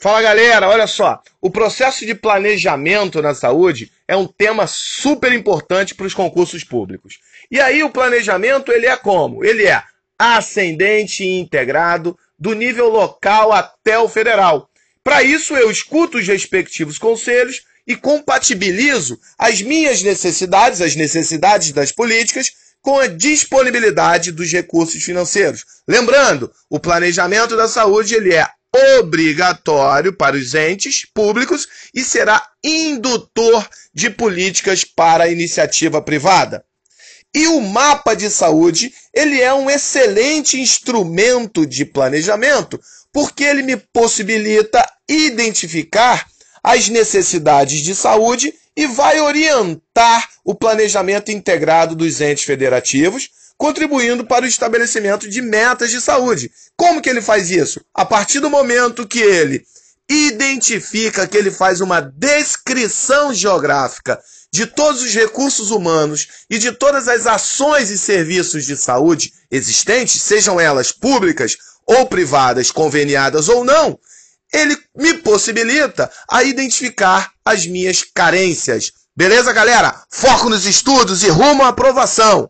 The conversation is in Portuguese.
Fala galera, olha só. O processo de planejamento na saúde é um tema super importante para os concursos públicos. E aí o planejamento ele é como? Ele é ascendente e integrado do nível local até o federal. Para isso eu escuto os respectivos conselhos e compatibilizo as minhas necessidades, as necessidades das políticas, com a disponibilidade dos recursos financeiros. Lembrando, o planejamento da saúde ele é obrigatório para os entes públicos e será indutor de políticas para a iniciativa privada. E o mapa de saúde, ele é um excelente instrumento de planejamento, porque ele me possibilita identificar as necessidades de saúde e vai orientar o planejamento integrado dos entes federativos, contribuindo para o estabelecimento de metas de saúde. Como que ele faz isso? A partir do momento que ele identifica que ele faz uma descrição geográfica de todos os recursos humanos e de todas as ações e serviços de saúde existentes, sejam elas públicas ou privadas, conveniadas ou não, ele me possibilita a identificar as minhas carências. Beleza, galera? Foco nos estudos e rumo à aprovação.